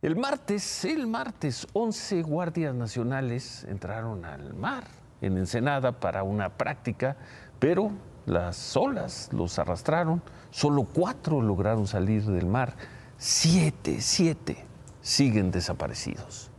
El martes, el martes, 11 guardias nacionales entraron al mar en Ensenada para una práctica, pero las olas los arrastraron. Solo cuatro lograron salir del mar. Siete, siete siguen desaparecidos.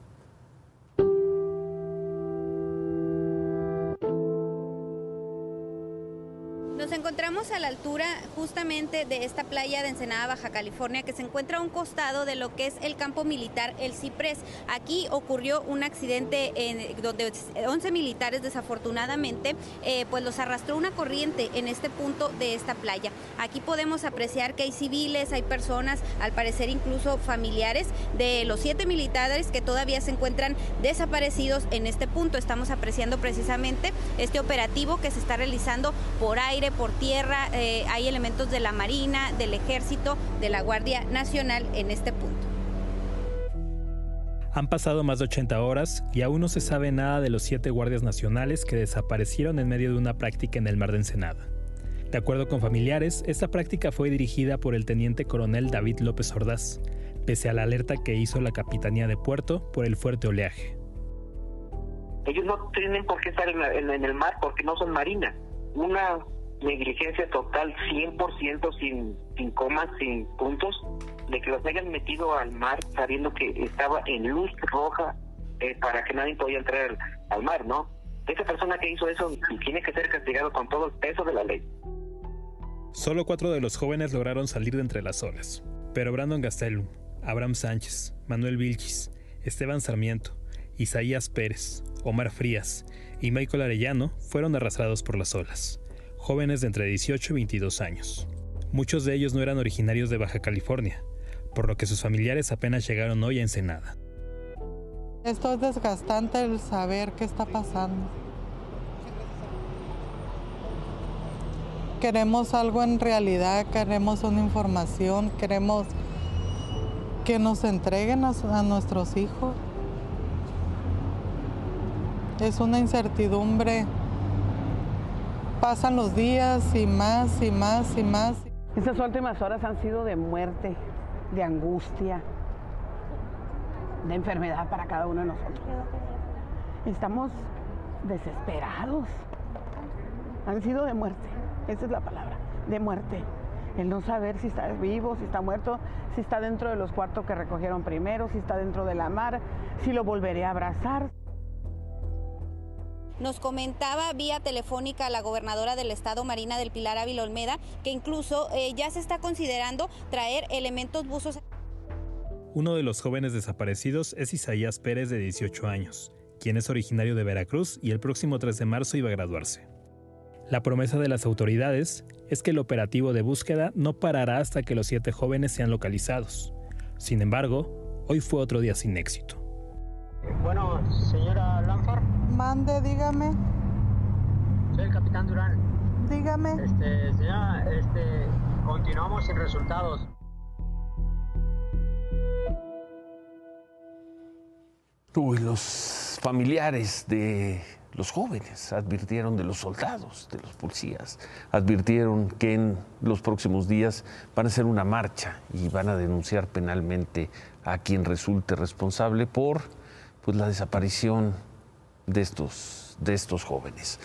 Nos encontramos a la altura justamente de esta playa de Ensenada, Baja California, que se encuentra a un costado de lo que es el campo militar El Ciprés. Aquí ocurrió un accidente en, donde 11 militares desafortunadamente eh, pues los arrastró una corriente en este punto de esta playa. Aquí podemos apreciar que hay civiles, hay personas, al parecer incluso familiares de los siete militares que todavía se encuentran desaparecidos en este punto. Estamos apreciando precisamente este operativo que se está realizando por aire por tierra, eh, hay elementos de la Marina, del Ejército, de la Guardia Nacional en este punto. Han pasado más de 80 horas y aún no se sabe nada de los siete guardias nacionales que desaparecieron en medio de una práctica en el mar de Ensenada. De acuerdo con familiares, esta práctica fue dirigida por el teniente coronel David López Ordaz, pese a la alerta que hizo la Capitanía de Puerto por el fuerte oleaje. Ellos no tienen por qué estar en, en el mar porque no son marinas. Una negligencia total, 100% sin, sin comas, sin puntos, de que los hayan metido al mar sabiendo que estaba en luz roja eh, para que nadie podía entrar al mar, ¿no? Esa persona que hizo eso tiene que ser castigado con todo el peso de la ley. Solo cuatro de los jóvenes lograron salir de entre las olas, pero Brandon Gastelum, Abraham Sánchez, Manuel Vilchis, Esteban Sarmiento, Isaías Pérez, Omar Frías y Michael Arellano fueron arrastrados por las olas jóvenes de entre 18 y 22 años. Muchos de ellos no eran originarios de Baja California, por lo que sus familiares apenas llegaron hoy a Ensenada. Esto es desgastante el saber qué está pasando. Queremos algo en realidad, queremos una información, queremos que nos entreguen a, a nuestros hijos. Es una incertidumbre Pasan los días y más y más y más. Estas últimas horas han sido de muerte, de angustia, de enfermedad para cada uno de nosotros. Estamos desesperados. Han sido de muerte, esa es la palabra, de muerte. El no saber si está vivo, si está muerto, si está dentro de los cuartos que recogieron primero, si está dentro de la mar, si lo volveré a abrazar. Nos comentaba vía telefónica la gobernadora del estado, Marina del Pilar Ávila Olmeda, que incluso eh, ya se está considerando traer elementos buzos. Uno de los jóvenes desaparecidos es Isaías Pérez, de 18 años, quien es originario de Veracruz y el próximo 3 de marzo iba a graduarse. La promesa de las autoridades es que el operativo de búsqueda no parará hasta que los siete jóvenes sean localizados. Sin embargo, hoy fue otro día sin éxito. Bueno, señora Lanfar. Mande, dígame. Soy el capitán Durán. Dígame. Este, señora, este, continuamos sin resultados. Uy, los familiares de los jóvenes advirtieron de los soldados, de los policías, advirtieron que en los próximos días van a hacer una marcha y van a denunciar penalmente a quien resulte responsable por pues, la desaparición de estos, de estos jóvenes.